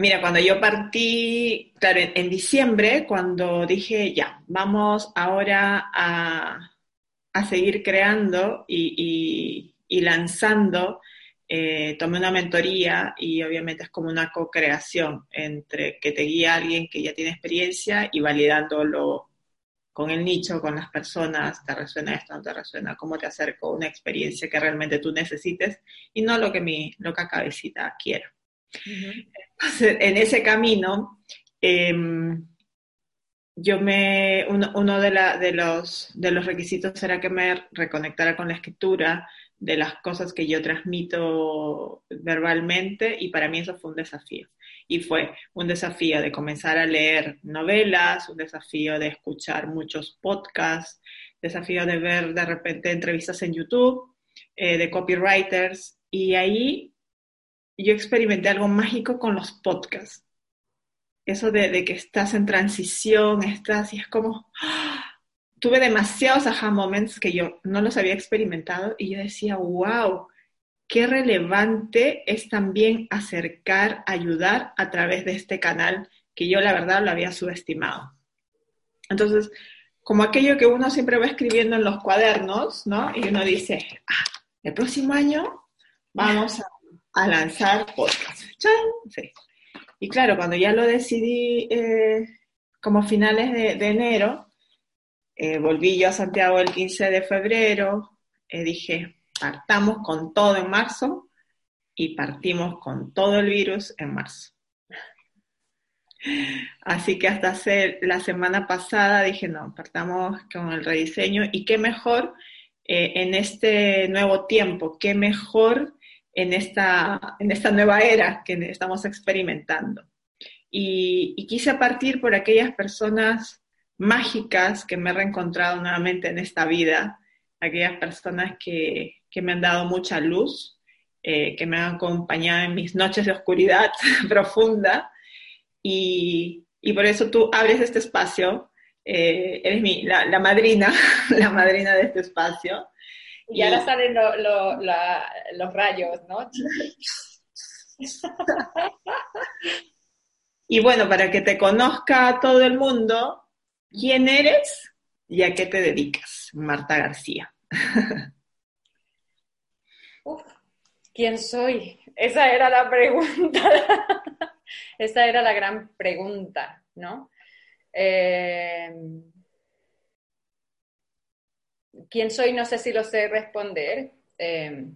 Mira, cuando yo partí, claro, en, diciembre, cuando dije, ya, vamos ahora a, seguir creando y, lanzando, eh, tomé una mentoría y obviamente es como una co-creación entre que te guía alguien que ya tiene experiencia y validándolo con el nicho, con las personas, te resuena esto, no te resuena, cómo te acerco a una experiencia que realmente tú necesites y no lo que mi loca cabecita quiera. En ese camino, em, yo me, uno, de, los requisitos era que me reconectara con la escritura, de las cosas que yo transmito verbalmente y para mí eso fue un desafío. Y fue un desafío de comenzar a leer novelas, un desafío de escuchar muchos podcasts, desafío de ver de repente entrevistas en YouTube, eh, de copywriters. Y ahí yo experimenté algo mágico con los podcasts. Eso de, que estás en transición, estás y es como, ¡ah! tuve demasiados aha moments que yo no los había experimentado y yo decía, wow, qué relevante es también acercar, ayudar a través de este canal que yo la verdad lo había subestimado. Entonces, como aquello que uno siempre va escribiendo en los cuadernos, ¿no? Y uno dice, ah, el próximo año vamos a, lanzar podcast. Sí. Y claro, cuando ya lo decidí eh, como finales de enero, eh, volví yo a Santiago el 15 de febrero, eh, dije, partamos con todo en marzo y partimos con todo el virus en marzo. Así que hasta hace, la semana pasada dije, no, partamos con el rediseño y qué mejor eh, en este nuevo tiempo, qué mejor en esta, en esta nueva era que estamos experimentando. Y, y quise partir por aquellas personas mágicas que me he reencontrado nuevamente en esta vida, aquellas personas que, me han dado mucha luz, eh, que me han acompañado en mis noches de oscuridad profunda y, por eso tú abres este espacio, eh, eres mi, la, madrina, la madrina de este espacio. Y, ahora salen los rayos, ¿no? y bueno, para que te conozca todo el mundo, ¿Quién eres y a qué te dedicas, Marta García? ¿Quién soy? Esa era la pregunta. Esa era la gran pregunta, ¿no? Eh, ¿Quién soy? No sé si lo sé responder. Eh,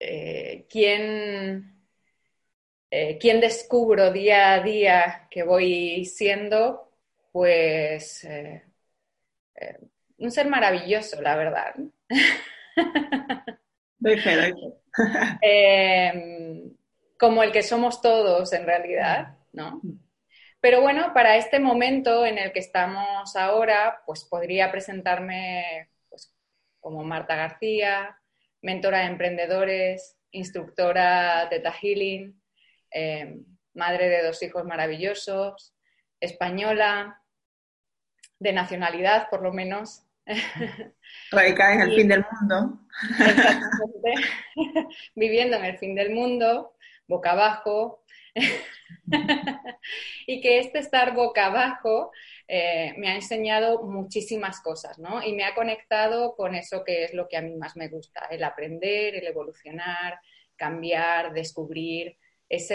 eh, ¿quién, ¿Quién descubro día a día que voy siendo? pues eh, eh, un ser maravilloso, la verdad. Em, como el que somos todos en realidad, ¿no? Pero bueno, para este momento en el que estamos ahora, pues podría presentarme pues, como Marta García, mentora de emprendedores, instructora de Healing, em, madre de dos hijos maravillosos, española, de nacionalidad, por lo menos. Radicada en el fin del mundo. Viviendo en el fin del mundo, boca abajo. y que este estar boca abajo eh, me ha enseñado muchísimas cosas, ¿no? Y me ha conectado con eso que es lo que a mí más me gusta, el aprender, el evolucionar, cambiar, descubrir. Esa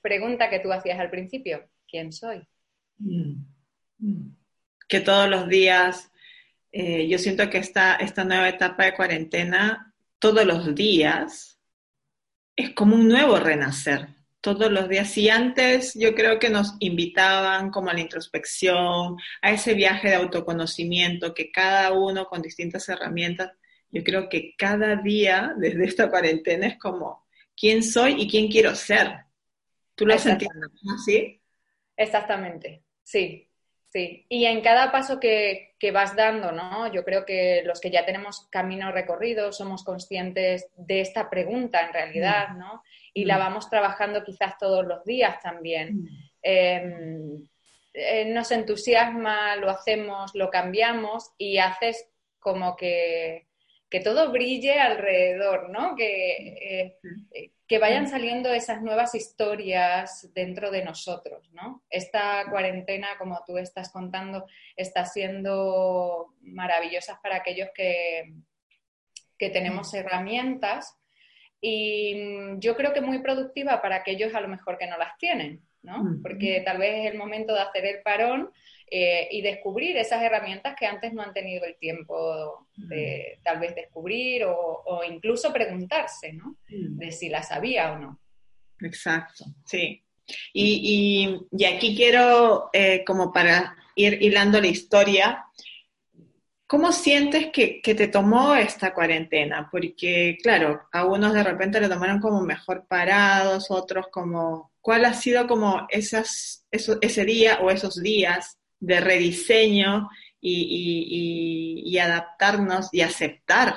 pregunta que tú hacías al principio, ¿quién soy? Mm. Mm que todos los días, eh, yo siento que esta, esta nueva etapa de cuarentena, todos los días, es como un nuevo renacer. Todos los días. Si antes yo creo que nos invitaban como a la introspección, a ese viaje de autoconocimiento, que cada uno con distintas herramientas, yo creo que cada día desde esta cuarentena es como quién soy y quién quiero ser. ¿Tú lo has sentido así? Exactamente, sí. Sí, y en cada paso que, vas dando, ¿no? Yo creo que los que ya tenemos camino recorrido somos conscientes de esta pregunta en realidad, mm. ¿no? Y la mm. vamos trabajando quizás todos los días también. Mm. Em, eh, nos entusiasma, lo hacemos, lo cambiamos y haces como que que todo brille alrededor, ¿no? Que, eh, que vayan saliendo esas nuevas historias dentro de nosotros, ¿no? Esta cuarentena, como tú estás contando, está siendo maravillosa para aquellos que, que tenemos herramientas y yo creo que muy productiva para aquellos a lo mejor que no las tienen, ¿no? Porque tal vez es el momento de hacer el parón eh, y descubrir esas herramientas que antes no han tenido el tiempo de tal vez descubrir o, incluso preguntarse, ¿no? De si las sabía o no. Exacto, sí. Y, aquí quiero, eh, como para ir hilando la historia, ¿cómo sientes que, que, te tomó esta cuarentena? Porque, claro, a unos de repente lo tomaron como mejor parados, otros como... ¿Cuál ha sido como esas, ese día o esos días de rediseño y, adaptarnos y aceptar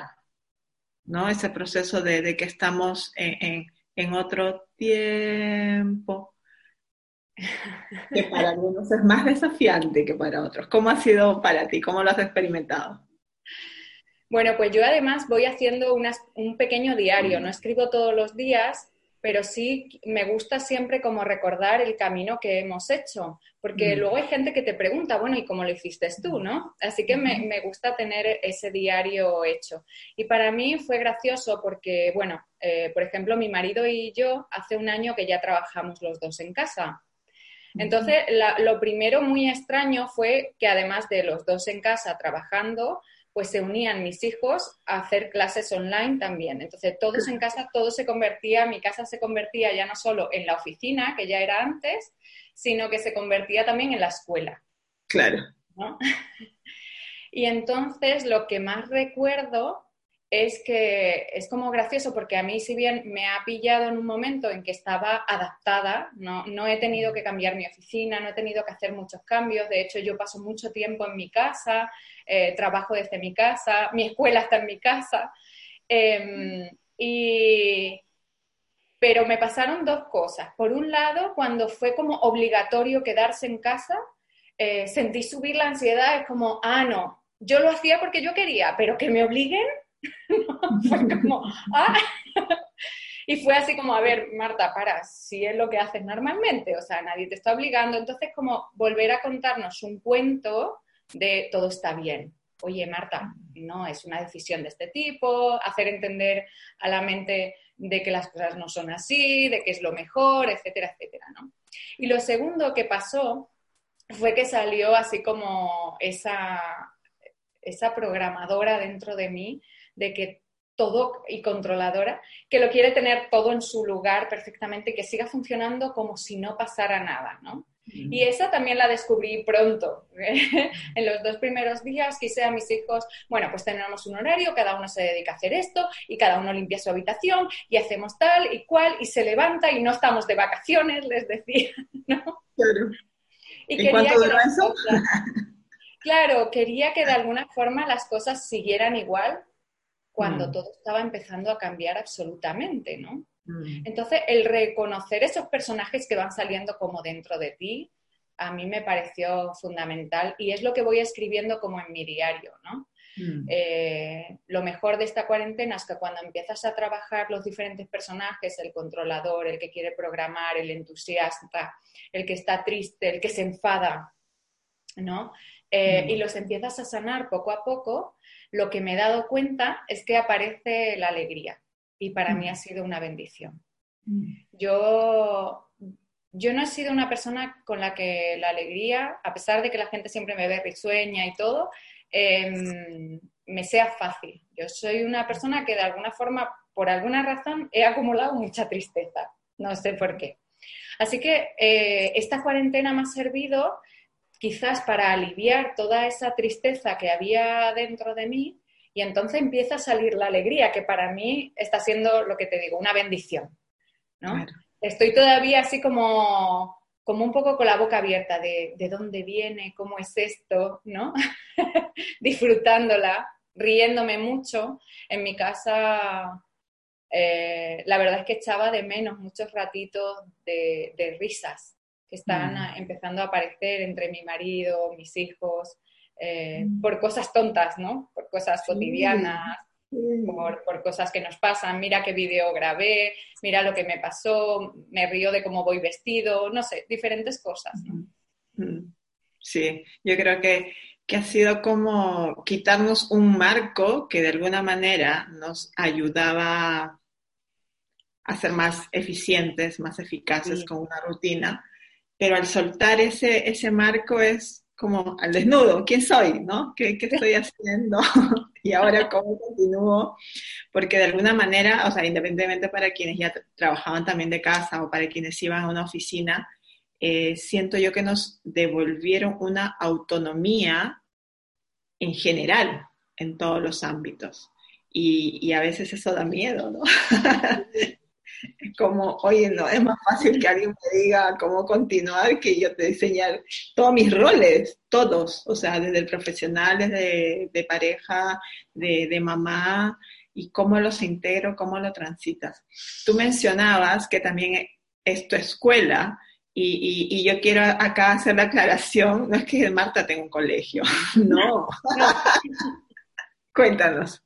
¿no? ese proceso de, que estamos en, otro tiempo, que para algunos es más desafiante que para otros. ¿Cómo ha sido para ti? ¿Cómo lo has experimentado? Bueno, pues yo además voy haciendo un pequeño diario, no escribo todos los días, pero sí me gusta siempre como recordar el camino que hemos hecho, porque mm. luego hay gente que te pregunta, bueno, ¿y cómo lo hiciste tú, no? Así que me, gusta tener ese diario hecho. Y para mí fue gracioso porque, bueno, eh, por ejemplo, mi marido y yo hace un año que ya trabajamos los dos en casa. Entonces, lo primero muy extraño fue que además de los dos en casa trabajando, pues se unían mis hijos a hacer clases online también. Entonces, todos en casa, todo se convertía, mi casa se convertía ya no solo en la oficina, que ya era antes, sino que se convertía también en la escuela. Claro. Y entonces, lo que más recuerdo es que es como gracioso porque a mí si bien me ha pillado en un momento en que estaba adaptada, no, no, he tenido que cambiar mi oficina, no he tenido que hacer muchos cambios, de hecho yo paso mucho tiempo en mi casa, eh, trabajo desde mi casa, mi escuela está en mi casa, em, y, pero me pasaron dos cosas. Por un lado, cuando fue como obligatorio quedarse en casa, eh, sentí subir la ansiedad, es como, ah, no, yo lo hacía porque yo quería, pero que me obliguen ah. Y fue así como, a ver, Marta, para, si es lo que haces normalmente, o sea, nadie te está obligando. Entonces, como volver a contarnos un cuento de todo está bien. Oye, Marta, no, es una decisión de este tipo, hacer entender a la mente de que las cosas no son así, de que es lo mejor, etcétera, etcétera, ¿no? Y lo segundo que pasó fue que salió así como esa, esa programadora dentro de mí de que todo y controladora, que lo quiere tener todo en su lugar perfectamente, que siga funcionando como si no pasara nada, ¿no? Y esa también la descubrí pronto. en los dos primeros días quise a mis hijos, bueno, pues tenemos un horario, cada uno se dedica a hacer esto y cada uno limpia su habitación y hacemos tal y cual y se levanta y no estamos de vacaciones, les decía, ¿no? Claro. Y quería claro, quería que de alguna forma las cosas siguieran igual cuando mm. todo estaba empezando a cambiar absolutamente, ¿no? Mm. Entonces, el reconocer esos personajes que van saliendo como dentro de ti, a mí me pareció fundamental y es lo que voy escribiendo como en mi diario, ¿no? Mm. Eh, lo mejor de esta cuarentena es que cuando empiezas a trabajar los diferentes personajes, el controlador, el que quiere programar, el entusiasta, el que está triste, el que se enfada, ¿no? Eh, y los empiezas a sanar poco a poco, lo que me he dado cuenta es que aparece la alegría y para mí ha sido una bendición. Yo, yo no he sido una persona con la que la alegría, a pesar de que la gente siempre me ve risueña y todo, em, me sea fácil. Yo soy una persona que de alguna forma, por alguna razón, he acumulado mucha tristeza. No sé por qué. Así que eh, esta cuarentena me ha servido quizás para aliviar toda esa tristeza que había dentro de mí y entonces empieza a salir la alegría, que para mí está siendo lo que te digo, una bendición. ¿no? Estoy todavía así como, como un poco con la boca abierta de, de dónde viene, cómo es esto, ¿no? Disfrutándola, riéndome mucho. En mi casa, eh, la verdad es que echaba de menos muchos ratitos de, de risas que están mm. empezando a aparecer entre mi marido, mis hijos, eh, mm. por cosas tontas, ¿no? Por cosas cotidianas. Por, por, cosas que nos pasan, mira qué video grabé, mira lo que me pasó, me río de cómo voy vestido, no sé, diferentes cosas. Sí, yo creo que, que ha sido como quitarnos un marco que de alguna manera nos ayudaba a ser más eficientes, más eficaces con una rutina, pero al soltar ese, ese marco es como al desnudo, ¿quién soy? ¿no? ¿Qué, qué estoy haciendo? y ahora cómo continúo, porque de alguna manera, o sea, independientemente para quienes ya trabajaban también de casa o para quienes iban a una oficina, eh, siento yo que nos devolvieron una autonomía en general en todos los ámbitos. Y, y a veces eso da miedo, ¿no? Como, oye, no, es más fácil que alguien me diga cómo continuar que yo te diseñar todos mis roles, todos, o sea, desde el profesional, desde de pareja, de, de mamá, y cómo los integro, cómo lo transitas. Tú mencionabas que también es tu escuela, y, y, y, yo quiero acá hacer la aclaración, no es que Marta tenga un colegio, no. Cuéntanos.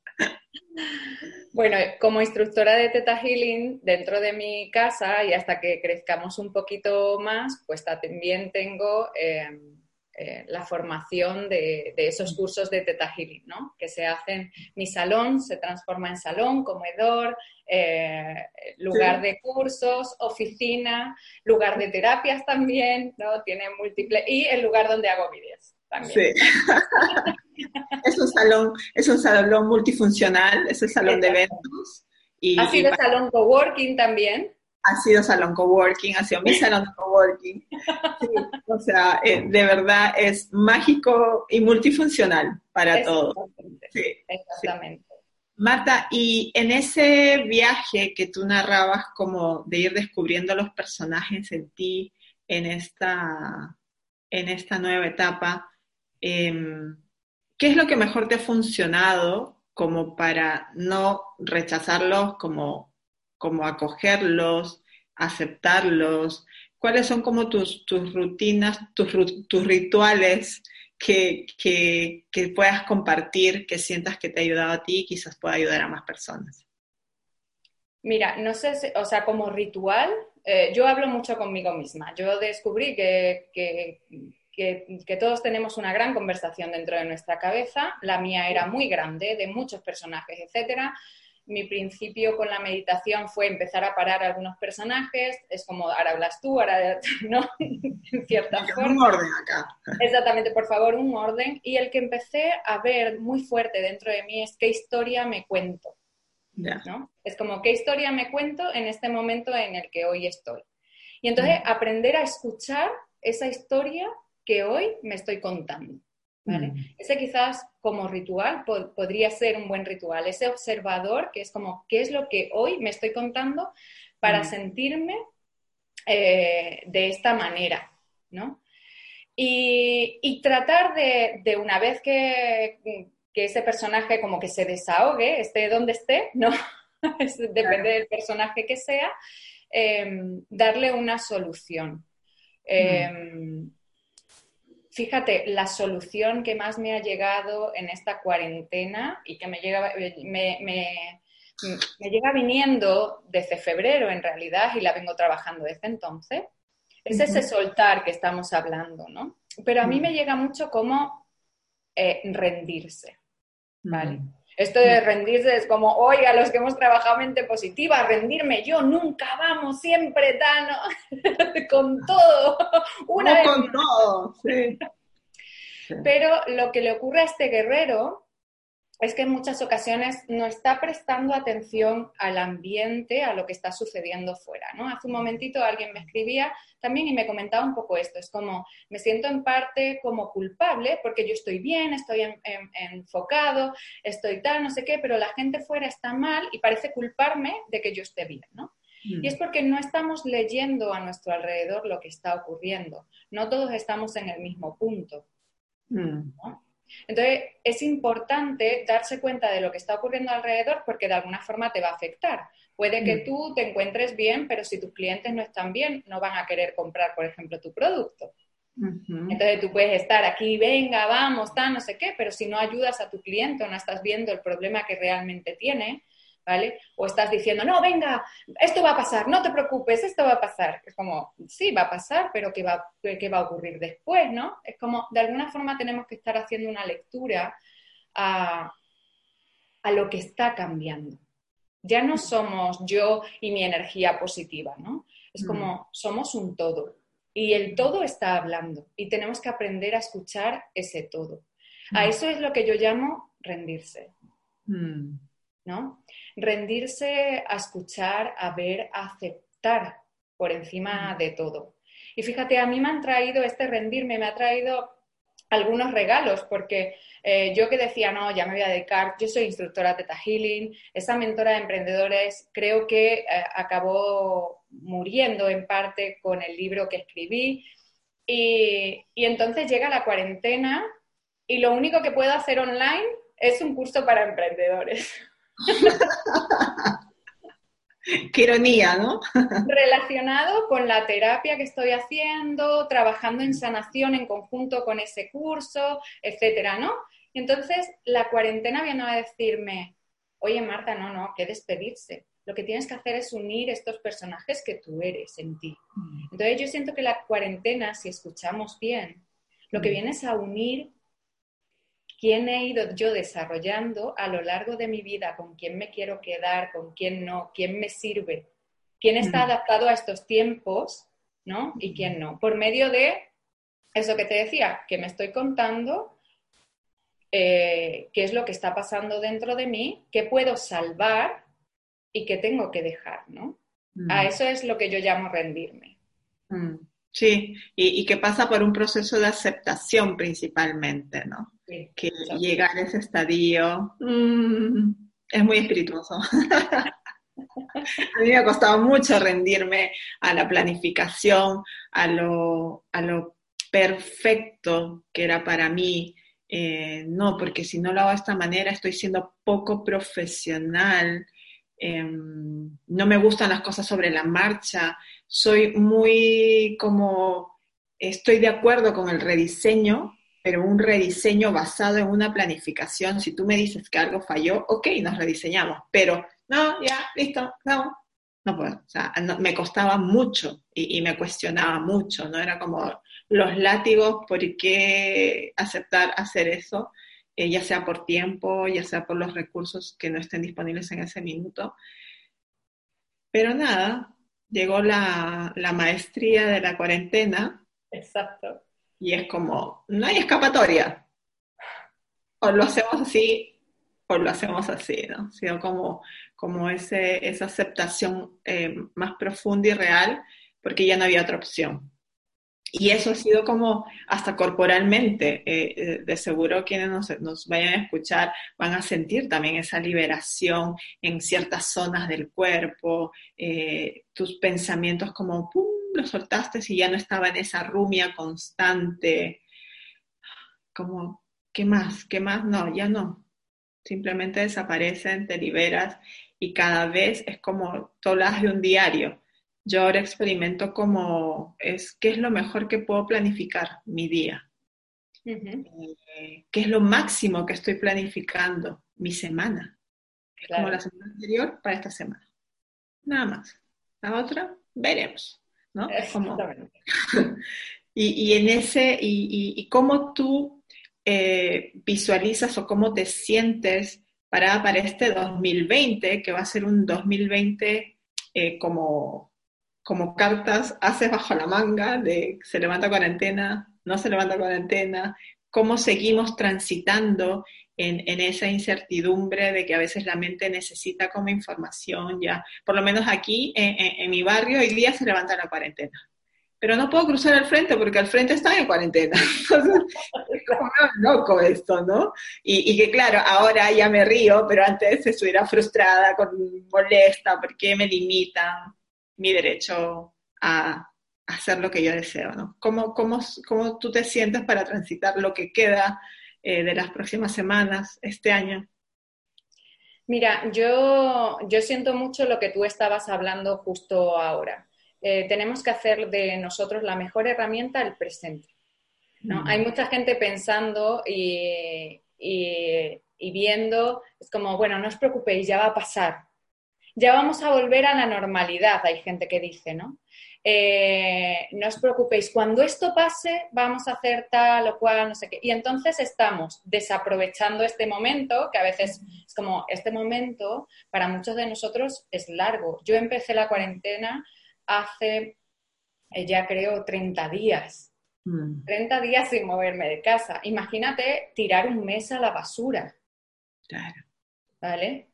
Bueno, como instructora de Teta Healing dentro de mi casa y hasta que crezcamos un poquito más, pues también tengo eh, eh, la formación de, esos cursos de Teta Healing, ¿no? Que se hacen, mi salón se transforma en salón, comedor, eh, lugar de cursos, oficina, lugar de terapias también, ¿no? Tiene múltiples, y el lugar donde hago vídeos. Sí. es un salón, es un salón multifuncional, es el salón de eventos. Y, ¿Ha sido salón coworking también? Ha sido salón coworking, ha sido mi salón de coworking. o sea, eh, de verdad es mágico y multifuncional para todos. Sí, exactamente. Marta, y en ese viaje que tú narrabas como de ir descubriendo los personajes en ti, en esta, en esta nueva etapa, Em, ¿qué es lo que mejor te ha funcionado como para no rechazarlos, como, como acogerlos, aceptarlos? ¿Cuáles son como tus, tus rutinas, tus, tus rituales que, que, puedas compartir, que sientas que te ha ayudado a ti y quizás pueda ayudar a más personas? Mira, no sé, o sea, como ritual, eh, yo hablo mucho conmigo misma. Yo descubrí que, que, que, todos tenemos una gran conversación dentro de nuestra cabeza. La mía era muy grande, de muchos personajes, etcétera. Mi principio con la meditación fue empezar a parar algunos personajes. Es como, ahora hablas tú, ahora no, en cierta forma. Un orden acá. Exactamente, por favor, un orden. Y el que empecé a ver muy fuerte dentro de mí es qué historia me cuento. ¿no? Es como qué historia me cuento en este momento en el que hoy estoy. Y entonces aprender a escuchar esa historia que hoy me estoy contando. ¿vale? Mm. Ese quizás como ritual podría ser un buen ritual, ese observador que es como, ¿qué es lo que hoy me estoy contando para mm. sentirme eh, de esta manera? ¿no? Y, tratar de, una vez que, ese personaje como que se desahogue, esté donde esté, ¿no? Depende del personaje que sea, em, darle una solución. Mm. Em, Fíjate, la solución que más me ha llegado en esta cuarentena y que me llega, me, llega viniendo desde febrero en realidad y la vengo trabajando desde entonces, es ese soltar que estamos hablando, ¿no? Pero a mí me llega mucho como eh, rendirse, ¿vale? Esto de rendirse es como, oiga, los que hemos trabajado mente positiva, rendirme yo, nunca vamos, siempre tan, con todo. Una con todo, sí. Pero lo que le ocurre a este guerrero es que en muchas ocasiones no está prestando atención al ambiente, a lo que está sucediendo fuera, ¿no? Hace un momentito alguien me escribía también y me comentaba un poco esto, es como, me siento en parte como culpable porque yo estoy bien, estoy enfocado, estoy tal, no sé qué, pero la gente fuera está mal y parece culparme de que yo esté bien, ¿no? Mm. Y es porque no estamos leyendo a nuestro alrededor lo que está ocurriendo, no todos estamos en el mismo punto. Mm. Entonces, es importante darse cuenta de lo que está ocurriendo alrededor porque de alguna forma te va a afectar. Puede que mm. tú te encuentres bien, pero si tus clientes no están bien, no van a querer comprar, por ejemplo, tu producto. Entonces tú puedes estar aquí, venga, vamos, está, no sé qué, pero si no ayudas a tu cliente o no estás viendo el problema que realmente tiene, ¿vale? O estás diciendo, no, venga, esto va a pasar, no te preocupes, esto va a pasar. Es como, sí, va a pasar, pero ¿qué va, qué va a ocurrir después, no? Es como, de alguna forma tenemos que estar haciendo una lectura a, a lo que está cambiando. Ya no somos yo y mi energía positiva, ¿no? Es mm. como, somos un todo y el todo está hablando y tenemos que aprender a escuchar ese todo. A mm. eso es lo que yo llamo rendirse. Mm. ¿No? Rendirse a escuchar, a ver, a aceptar por encima mm. de todo. Y fíjate, a mí me han traído este rendirme, me ha traído algunos regalos, porque eh, yo que decía, no, ya me voy a dedicar, yo soy instructora de Teta Healing, esa mentora de emprendedores creo que eh, acabó muriendo en parte con el libro que escribí. Y, entonces llega la cuarentena y lo único que puedo hacer online es un curso para emprendedores. Qué ironía, ¿no? Relacionado con la terapia que estoy haciendo, trabajando en sanación en conjunto con ese curso, etcétera, ¿no? Y entonces la cuarentena viene a decirme, oye Marta, no, no, que despedirse lo que tienes que hacer es unir estos personajes que tú eres en ti. Mm. Entonces yo siento que la cuarentena, si escuchamos bien, lo que mm. viene es a unir quién he ido yo desarrollando a lo largo de mi vida, con quién me quiero quedar, con quién no, quién me sirve, quién está adaptado a estos tiempos, ¿no? Y quién no. Por medio de eso que te decía, que me estoy contando, eh, qué es lo que está pasando dentro de mí, qué puedo salvar y que tengo que dejar, ¿no? A mm. eso es lo que yo llamo rendirme. Mm. Sí, y, que pasa por un proceso de aceptación principalmente, ¿no? que llegar a ese estadio mm, es muy espirituoso. a mí me ha costado mucho rendirme a la planificación, a lo, a lo perfecto que era para mí. Eh, no, porque si no lo hago de esta manera estoy siendo poco profesional, Em, no me gustan las cosas sobre la marcha, soy muy como, estoy de acuerdo con el rediseño, pero un rediseño basado en una planificación. Si tú me dices que algo falló, ok, nos rediseñamos, pero no, ya, listo, no, no puedo. O sea, me costaba mucho y, y, me cuestionaba mucho, ¿no? Era como los látigos, ¿por qué aceptar hacer eso? Eh, ya sea por tiempo, ya sea por los recursos que no estén disponibles en ese minuto. Pero nada, llegó la, maestría de la cuarentena. Exacto. Y es como, no hay escapatoria. O lo hacemos así, o lo hacemos así, ¿no? Sino como, como ese, esa aceptación eh, más profunda y real, porque ya no había otra opción. Y eso ha sido como hasta corporalmente, eh, eh, de seguro quienes nos, vayan a escuchar van a sentir también esa liberación en ciertas zonas del cuerpo, eh, tus pensamientos como, ¡pum!, los soltaste y ya no estaba en esa rumia constante, como, ¿qué más? ¿Qué más? No, ya no. Simplemente desaparecen, te liberas y cada vez es como, tú hablas de un diario yo ahora experimento como es qué es lo mejor que puedo planificar mi día. Eh, ¿Qué es lo máximo que estoy planificando mi semana? Es como la semana anterior para esta semana. Nada más. La otra, veremos. ¿no? Como... y, y, en ese, y, y, cómo tú eh, visualizas o cómo te sientes para, para este 2020, que va a ser un 2020 eh, como como cartas haces bajo la manga de se levanta cuarentena, no se levanta cuarentena, cómo seguimos transitando en, esa incertidumbre de que a veces la mente necesita como información ya. Por lo menos aquí en, mi barrio hoy día se levanta la cuarentena. Pero no puedo cruzar al frente porque al frente está en cuarentena. es como loco esto, ¿no? Y, y, que claro, ahora ya me río, pero antes estuviera frustrada, con, molesta, porque me limitan mi derecho a hacer lo que yo deseo, ¿no? ¿Cómo, cómo, cómo tú te sientes para transitar lo que queda eh, de las próximas semanas, este año? Mira, yo, yo siento mucho lo que tú estabas hablando justo ahora. Eh, tenemos que hacer de nosotros la mejor herramienta el presente. ¿no? Hay mucha gente pensando y, y viendo, es como, bueno, no os preocupéis, ya va a pasar. Ya vamos a volver a la normalidad, hay gente que dice, ¿no? Eh, no os preocupéis, cuando esto pase vamos a hacer tal o cual, no sé qué. Y entonces estamos desaprovechando este momento, que a veces es como, este momento para muchos de nosotros es largo. Yo empecé la cuarentena hace, eh, ya creo, 30 días. 30 mm. días sin moverme de casa. Imagínate tirar un mes a la basura. Claro. ¿Vale?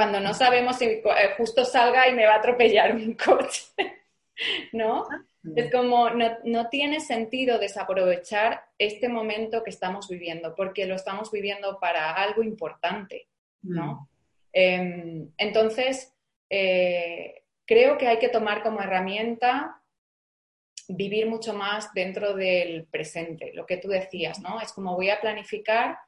Cuando no sabemos si eh, justo salga y me va a atropellar un coche. ¿no? Es como, no, tiene sentido desaprovechar este momento que estamos viviendo, porque lo estamos viviendo para algo importante, ¿no? Mm. Em, entonces, eh, creo que hay que tomar como herramienta vivir mucho más dentro del presente, lo que tú decías, ¿no? Es como voy a planificar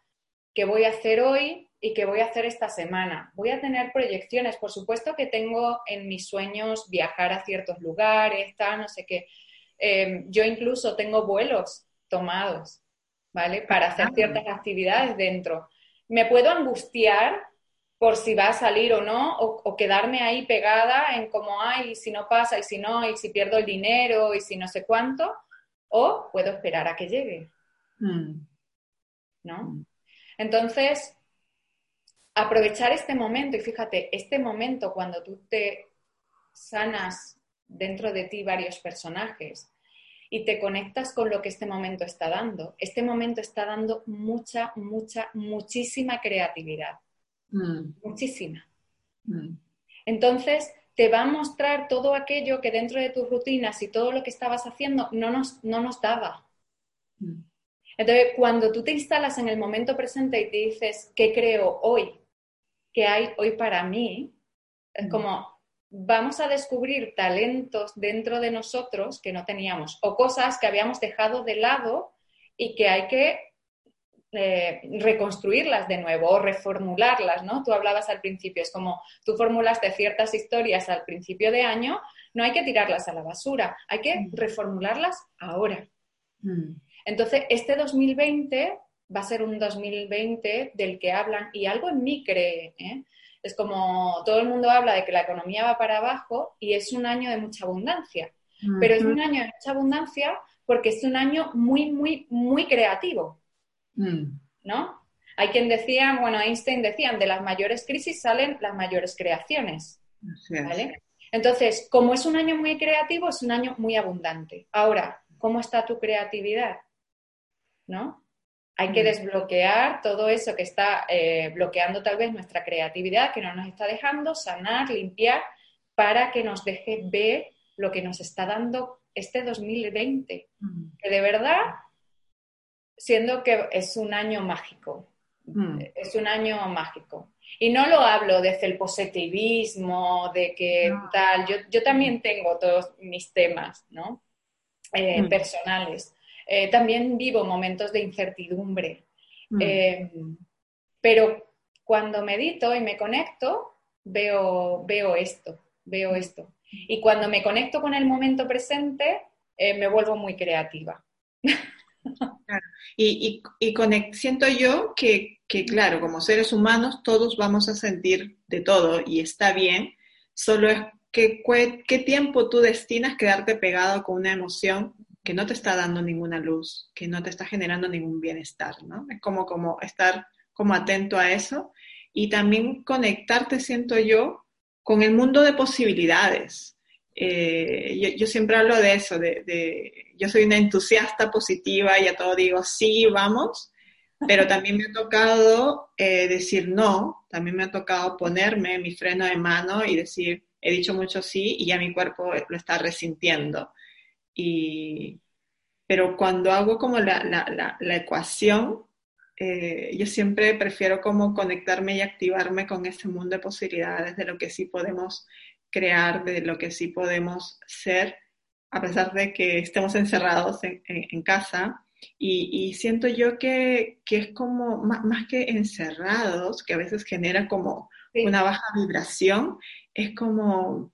qué voy a hacer hoy, y qué voy a hacer esta semana. Voy a tener proyecciones, por supuesto que tengo en mis sueños viajar a ciertos lugares, tal, no sé qué. Em, yo incluso tengo vuelos tomados, ¿vale? Para hacer ah. ciertas actividades dentro. Me puedo angustiar por si va a salir o no, o, quedarme ahí pegada en como, ay, si no pasa, y si no, y si pierdo el dinero, y si no sé cuánto, o puedo esperar a que llegue. Mm. ¿No? Entonces, aprovechar este momento, y fíjate, este momento cuando tú te sanas dentro de ti varios personajes y te conectas con lo que este momento está dando, este momento está dando mucha, mucha, muchísima creatividad. Mm. Muchísima. Mm. Entonces, te va a mostrar todo aquello que dentro de tus rutinas y todo lo que estabas haciendo no nos, no nos daba. Mm. Entonces, cuando tú te instalas en el momento presente y te dices, ¿qué creo hoy? Que hay hoy para mí, es como vamos a descubrir talentos dentro de nosotros que no teníamos o cosas que habíamos dejado de lado y que hay que eh, reconstruirlas de nuevo o reformularlas, ¿no? Tú hablabas al principio, es como tú formulaste ciertas historias al principio de año, no hay que tirarlas a la basura, hay que reformularlas ahora. Mm. Entonces, este 2020 va a ser un 2020 del que hablan y algo en mí cree. ¿eh? Es como todo el mundo habla de que la economía va para abajo y es un año de mucha abundancia. Pero es un año de mucha abundancia porque es un año muy, muy, muy creativo. Mm. ¿No? Hay quien decía, bueno, Einstein decían, de las mayores crisis salen las mayores creaciones. ¿vale? Entonces, como es un año muy creativo, es un año muy abundante. Ahora, ¿cómo está tu creatividad? ¿No? Hay que mm. desbloquear todo eso que está eh, bloqueando tal vez nuestra creatividad, que no nos está dejando sanar, limpiar, para que nos deje ver lo que nos está dando este 2020. Mm. Que de verdad, siendo que es un año mágico, mm. es un año mágico. Y no lo hablo desde el positivismo, de que tal, yo, también tengo todos mis temas, ¿no? Eh, personales eh, también vivo momentos de incertidumbre. Mm. Eh, pero cuando medito y me conecto, veo, veo esto, veo mm. esto. Y cuando me conecto con el momento presente, eh, me vuelvo muy creativa. Y, siento yo que, que, claro, como seres humanos todos vamos a sentir de todo y está bien, solo es que qué tiempo tú destinas quedarte pegado con una emoción que no te está dando ninguna luz, que no te está generando ningún bienestar, ¿no? Es como, como estar como atento a eso y también conectarte, siento yo, con el mundo de posibilidades. Eh, yo, siempre hablo de eso, de, yo soy una entusiasta positiva y a todo digo, sí, vamos, pero también me ha tocado eh, decir no, también me ha tocado ponerme mi freno de mano y decir, he dicho mucho sí y ya mi cuerpo lo está resintiendo. Y, pero cuando hago como la, la, la, ecuación, eh, yo siempre prefiero como conectarme y activarme con ese mundo de posibilidades de lo que sí podemos crear, de lo que sí podemos ser, a pesar de que estemos encerrados en, en, casa. Y, y, siento yo que, que es como, más, más, que encerrados, que a veces genera como una baja vibración, es como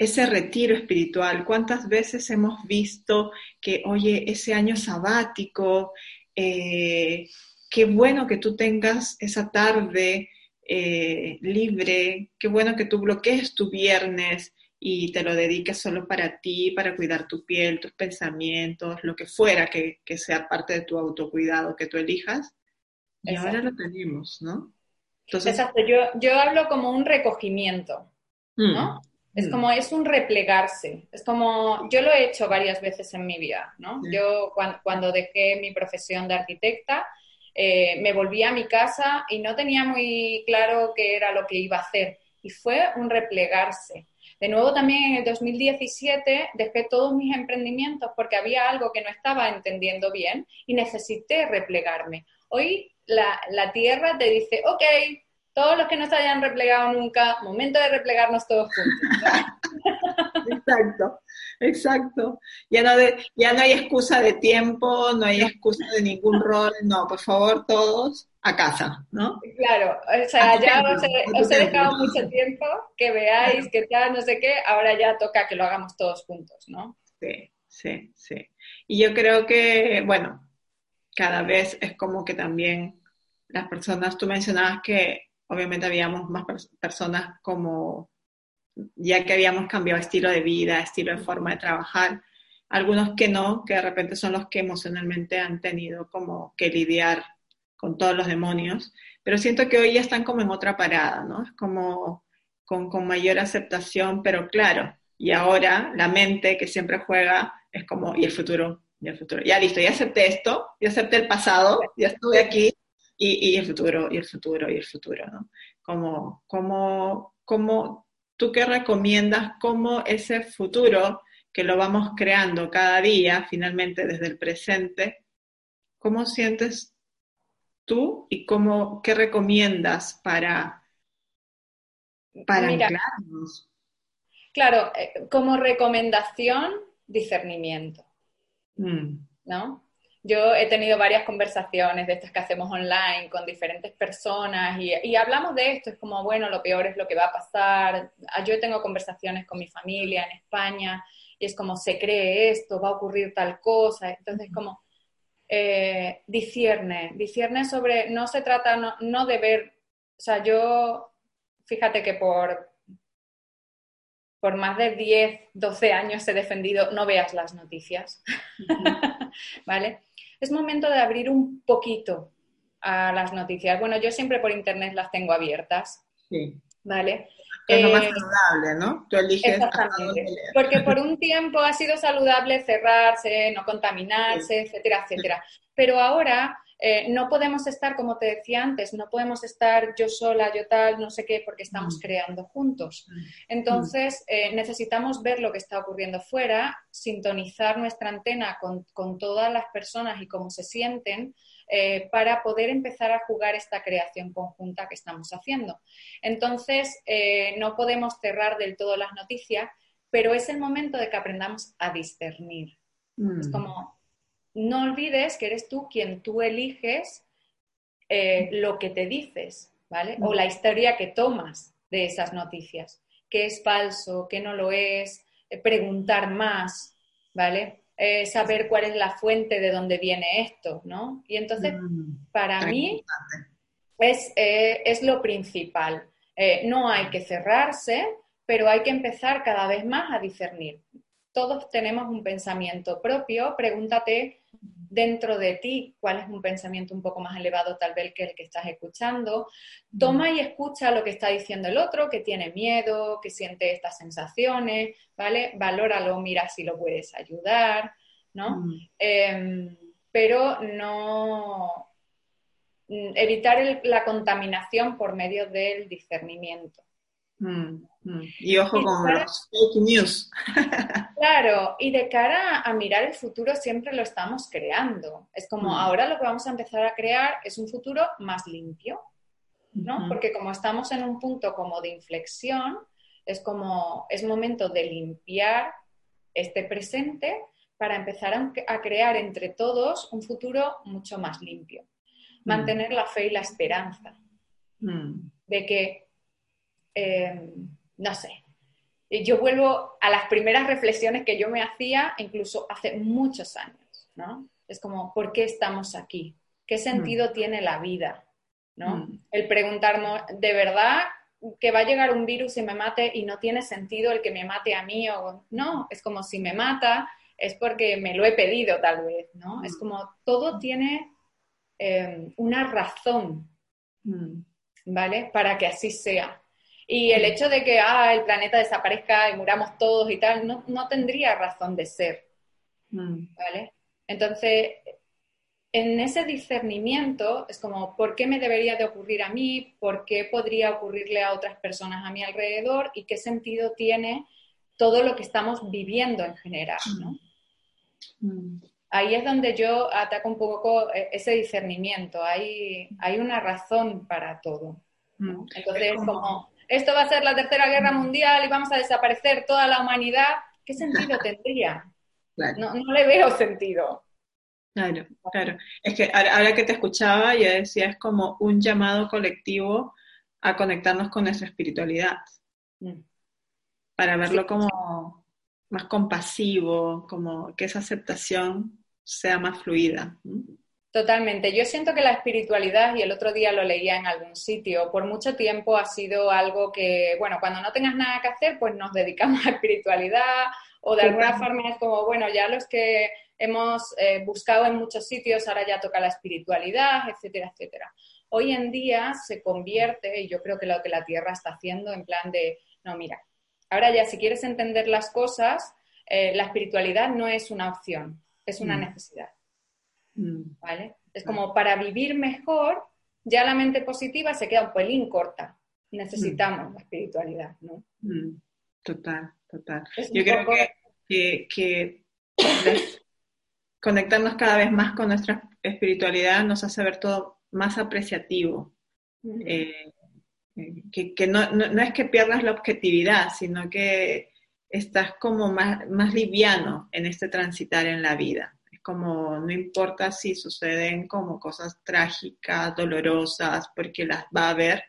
ese retiro espiritual. ¿Cuántas veces hemos visto que, oye, ese año sabático, eh, qué bueno que tú tengas esa tarde eh, libre, qué bueno que tú bloquees tu viernes y te lo dediques solo para ti, para cuidar tu piel, tus pensamientos, lo que fuera que, sea parte de tu autocuidado que tú elijas. Y ahora lo tenemos, ¿no? Exacto, yo, yo hablo como un recogimiento, ¿no? Mm. Es mm. como, es un replegarse. Es como, yo lo he hecho varias veces en mi vida, ¿no? Yo cuando, dejé mi profesión de arquitecta, eh, me volví a mi casa y no tenía muy claro qué era lo que iba a hacer. Y fue un replegarse. De nuevo también en el 2017 dejé todos mis emprendimientos porque había algo que no estaba entendiendo bien y necesité replegarme. Hoy la, la tierra te dice, ok, todos los que no se hayan replegado nunca, momento de replegarnos todos juntos. exacto, exacto. Ya no, ya no hay excusa de tiempo, no hay excusa de ningún rol, no, por favor, todos a casa, ¿no? Claro, o sea, ya os he, dejado mucho tiempo que veáis que tal, no sé qué, ahora ya toca que lo hagamos todos juntos, ¿no? Sí, sí, sí. Y yo creo que, bueno, cada vez es como que también las personas, tú mencionabas que obviamente habíamos más personas como, ya que habíamos cambiado estilo de vida, estilo de forma de trabajar, algunos que no, que de repente son los que emocionalmente han tenido como que lidiar con todos los demonios, pero siento que hoy ya están como en otra parada, ¿no? Es como con, con mayor aceptación, pero claro, y ahora la mente que siempre juega es como, ¿y el futuro? ¿Y el futuro? Ya listo, ya acepté esto, ya acepté el pasado, ya estuve aquí, y, el futuro, y el futuro, y el futuro, ¿no? Como, como, como tú qué recomiendas, cómo ese futuro que lo vamos creando cada día, finalmente desde el presente, ¿cómo sientes tú y cómo, qué recomiendas para, para anclarnos? Claro, eh, como recomendación, discernimiento, mm. ¿no? Yo he tenido varias conversaciones de estas que hacemos online con diferentes personas y, hablamos de esto, es como, bueno, lo peor es lo que va a pasar. Ah, yo tengo conversaciones con mi familia en España y es como, se cree esto, va a ocurrir tal cosa. Entonces, como, eh, discierne, discierne sobre, no se trata no, no de ver, o sea, yo, fíjate que por, por más de 10, 12 años he defendido no veas las noticias, ¿vale? Es momento de abrir un poquito a las noticias. Bueno, yo siempre por internet las tengo abiertas. Sí. ¿Vale? Es lo más eh, saludable, ¿no? Tú eliges. Exactamente. Porque por un tiempo ha sido saludable cerrarse, no contaminarse, etcétera, etcétera. Pero ahora eh, no podemos estar, como te decía antes, no podemos estar yo sola, yo tal, no sé qué, porque estamos mm. creando juntos. Mm. Entonces, eh, necesitamos ver lo que está ocurriendo fuera, sintonizar nuestra antena con, todas las personas y cómo se sienten. Eh, para poder empezar a jugar esta creación conjunta que estamos haciendo. Entonces, no podemos cerrar del todo las noticias, pero es el momento de que aprendamos a discernir. Es mm. como, no olvides que eres tú quien tú eliges eh, lo que te dices, ¿vale? O la historia que tomas de esas noticias, qué es falso, qué no lo es, eh, preguntar más, ¿vale? Eh, saber cuál es la fuente de dónde viene esto, ¿no? Y entonces, mm, para mí, es, es, lo principal. no hay que cerrarse, pero hay que empezar cada vez más a discernir. Todos tenemos un pensamiento propio, pregúntate dentro de ti cuál es un pensamiento un poco más elevado tal vez que el que estás escuchando. Toma y escucha lo que está diciendo el otro, que tiene miedo, que siente estas sensaciones, ¿vale? Valóralo, mira si lo puedes ayudar, ¿no? Mm. Em, pero no evitar la contaminación por medio del discernimiento. Mm, mm. Y ojo con los fake news. claro, y de cara a mirar el futuro siempre lo estamos creando. Es como mm. ahora lo que vamos a empezar a crear es un futuro más limpio, ¿no? Porque como estamos en un punto como de inflexión, es como es momento de limpiar este presente para empezar a, crear entre todos un futuro mucho más limpio. Mantener la fe y la esperanza de que Em, no sé, yo vuelvo a las primeras reflexiones que yo me hacía incluso hace muchos años, ¿no? Es como, ¿por qué estamos aquí? ¿Qué sentido mm. tiene la vida? ¿no? Mm. El preguntarnos, ¿de verdad que va a llegar un virus y me mate y no tiene sentido el que me mate a mí? O no, es como si me mata, es porque me lo he pedido tal vez, ¿no? Es mm. como todo tiene em, una razón, ¿vale? Para que así sea. Y el hecho de que ah, el planeta desaparezca y muramos todos y tal, no, no tendría razón de ser. ¿Vale? Entonces, en ese discernimiento es como, ¿por qué me debería de ocurrir a mí? ¿Por qué podría ocurrirle a otras personas a mi alrededor? ¿Y qué sentido tiene todo lo que estamos viviendo en general? Mm. Ahí es donde yo ataco un poco e-, ese discernimiento. Hay, hay una razón para todo. Mm. Entonces, como, esto va a ser la tercera guerra mundial y vamos a desaparecer toda la humanidad, ¿qué sentido tendría? No, no le veo sentido. Claro, claro. Es que ahora que te escuchaba, yo decía, es como un llamado colectivo a conectarnos con nuestra espiritualidad, mm. para verlo como más compasivo, como que esa aceptación sea más fluida. Totalmente. Yo siento que la espiritualidad, y el otro día lo leía en algún sitio, por mucho tiempo ha sido algo que, bueno, cuando no tengas nada que hacer, pues nos dedicamos a espiritualidad, o de alguna forma es como, bueno, ya los que hemos eh, buscado en muchos sitios, ahora ya toca la espiritualidad, etcétera, etcétera. Hoy en día se convierte, y yo creo que lo que la Tierra está haciendo, en plan de, no, mira, ahora ya si quieres entender las cosas, eh, la espiritualidad no es una opción, es una mm. necesidad. Mm. ¿Vale? Es como para vivir mejor, ya la mente positiva se queda un pelín corta. Necesitamos mm. la espiritualidad, ¿no? Total, total. Yo creo que, que conectarnos cada vez más con nuestra espiritualidad nos hace ver todo más apreciativo. Eh, eh, que, no, es que pierdas la objetividad, sino que estás como más, más liviano en este transitar en la vida. Es como, no importa si suceden como cosas trágicas, dolorosas, porque las va a haber,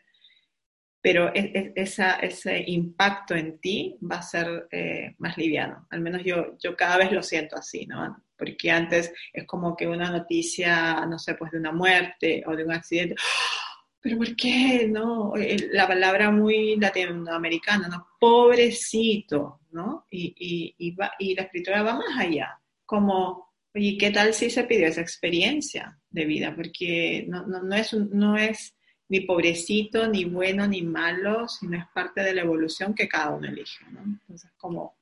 pero ese impacto en ti va a ser eh, más liviano. Al menos yo, yo cada vez lo siento así, ¿no? Porque antes es como que una noticia, no sé, pues de una muerte o de un accidente, ¡Ah! pero ¿por qué? ¿No? La palabra muy latinoamericana, ¿no? Pobrecito, ¿no? Y, y, y la escritura va más allá, como, oye, ¿qué tal si se pidió esa experiencia de vida? Porque no, no, no es... no es ni pobrecito, ni bueno, ni malo, sino es parte de la evolución que cada uno elige, ¿no? Entonces, como,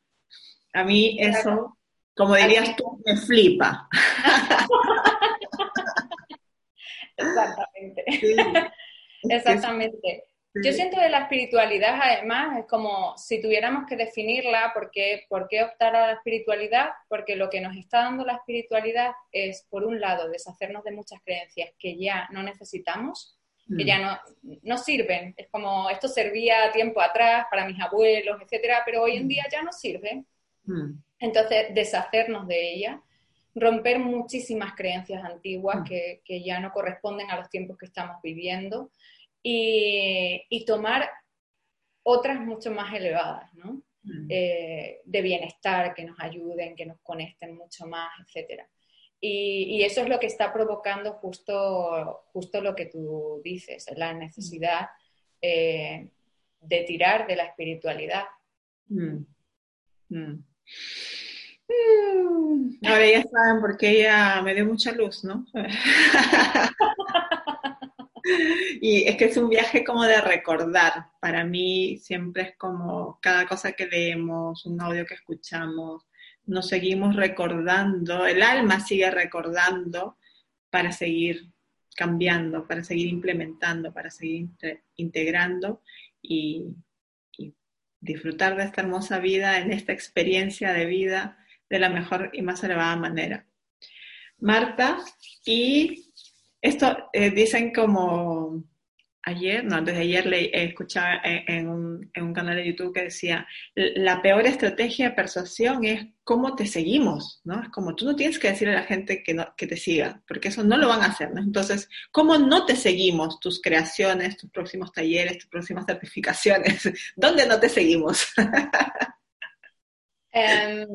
a mí eso, como dirías tú, me flipa. Exactamente. Exactamente. Yo siento que la espiritualidad, además, es como si tuviéramos que definirla, ¿por qué, ¿por qué optar a la espiritualidad? Porque lo que nos está dando la espiritualidad es, por un lado, deshacernos de muchas creencias que ya no necesitamos, que ya mm. no, no sirven. Es como esto servía tiempo atrás para mis abuelos, etcétera, pero hoy en mm. día ya no sirve. Mm. Entonces, deshacernos de ella, romper muchísimas creencias antiguas que, que, ya no corresponden a los tiempos que estamos viviendo y, y tomar otras mucho más elevadas, ¿no? Eh, de bienestar, que nos ayuden, que nos conecten mucho más, etcétera. Y, eso es lo que está provocando justo, justo lo que tú dices, la necesidad eh, de tirar de la espiritualidad. Mm. Mm. Ahora ya saben por qué ella me dio mucha luz, ¿no? y es que es un viaje como de recordar. Para mí siempre es como cada cosa que leemos, un audio que escuchamos, nos seguimos recordando, el alma sigue recordando para seguir cambiando, para seguir implementando, para seguir integrando y, disfrutar de esta hermosa vida, en esta experiencia de vida de la mejor y más elevada manera. Marta, y esto eh, dicen como ayer, no, antes de ayer le, escuchaba en un, en un, canal de YouTube que decía, la peor estrategia de persuasión es cómo te seguimos, ¿no? Es como tú no tienes que decirle a la gente que, no, que te siga, porque eso no lo van a hacer, ¿no? Entonces, ¿cómo no te seguimos tus creaciones, tus próximos talleres, tus próximas certificaciones? ¿Dónde no te seguimos? Em,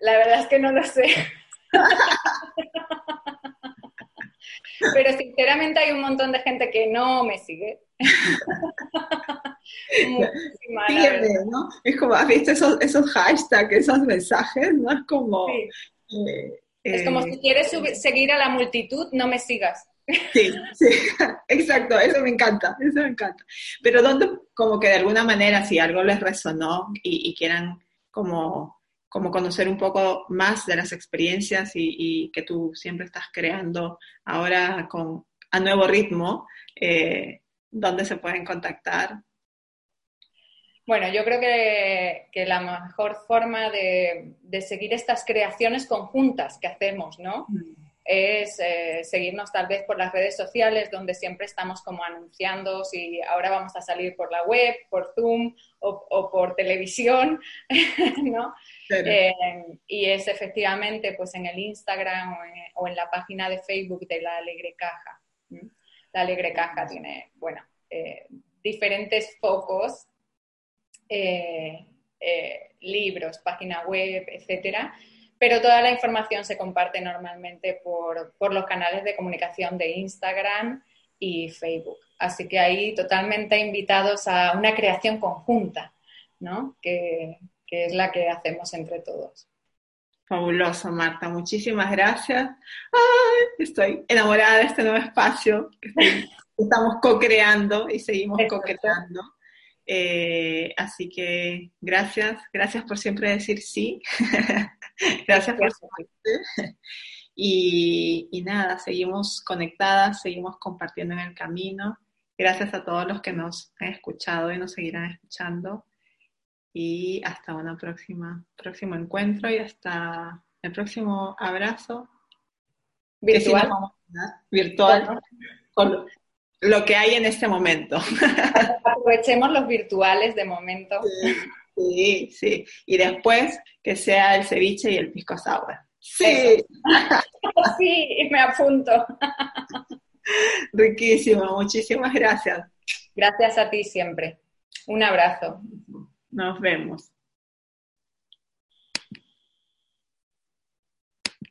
la verdad es que no lo sé. Pero sinceramente hay un montón de gente que no me sigue. ¿no? Es como, ¿has visto esos, esos hashtags, esos mensajes? ¿No? Es como... Eh, es como si quieres seguir a la multitud, no me sigas. Sí, sí, exacto, eso me encanta, eso me encanta. Pero donde, como que de alguna manera, si algo les resonó y, quieran como, como conocer un poco más de las experiencias y, que tú siempre estás creando ahora con, a nuevo ritmo, eh, ¿dónde se pueden contactar? Bueno, yo creo que, la mejor forma de, seguir estas creaciones conjuntas que hacemos, ¿no? Mm. Es eh, seguirnos tal vez por las redes sociales, donde siempre estamos como anunciando si ahora vamos a salir por la web, por Zoom o, por televisión, ¿no? Eh, y es efectivamente pues en el Instagram o en, la página de Facebook de La Alegre Caja. La Alegre Caja tiene, bueno, eh, diferentes focos eh, libros, página web, etcétera, pero toda la información se comparte normalmente por, los canales de comunicación de Instagram y Facebook. Así que ahí totalmente invitados a una creación conjunta, ¿no? Que, es la que hacemos entre todos. Fabuloso, Marta. Muchísimas gracias. Ay, estoy enamorada de este nuevo espacio. Estamos co-creando y seguimos co-creando. Eh, así que gracias, gracias por siempre decir sí. gracias por su y, y nada, seguimos conectadas, seguimos compartiendo en el camino. Gracias a todos los que nos han escuchado y nos seguirán escuchando. Y hasta una próxima, próximo encuentro y hasta el próximo abrazo. Virtual. virtual lo que hay en este momento. Aprovechemos los virtuales de momento. Sí, sí, Y después que sea el ceviche y el pisco sour. Sí. sí, me apunto. Riquísimo, muchísimas gracias. Gracias a ti siempre. Un abrazo. Nos vemos.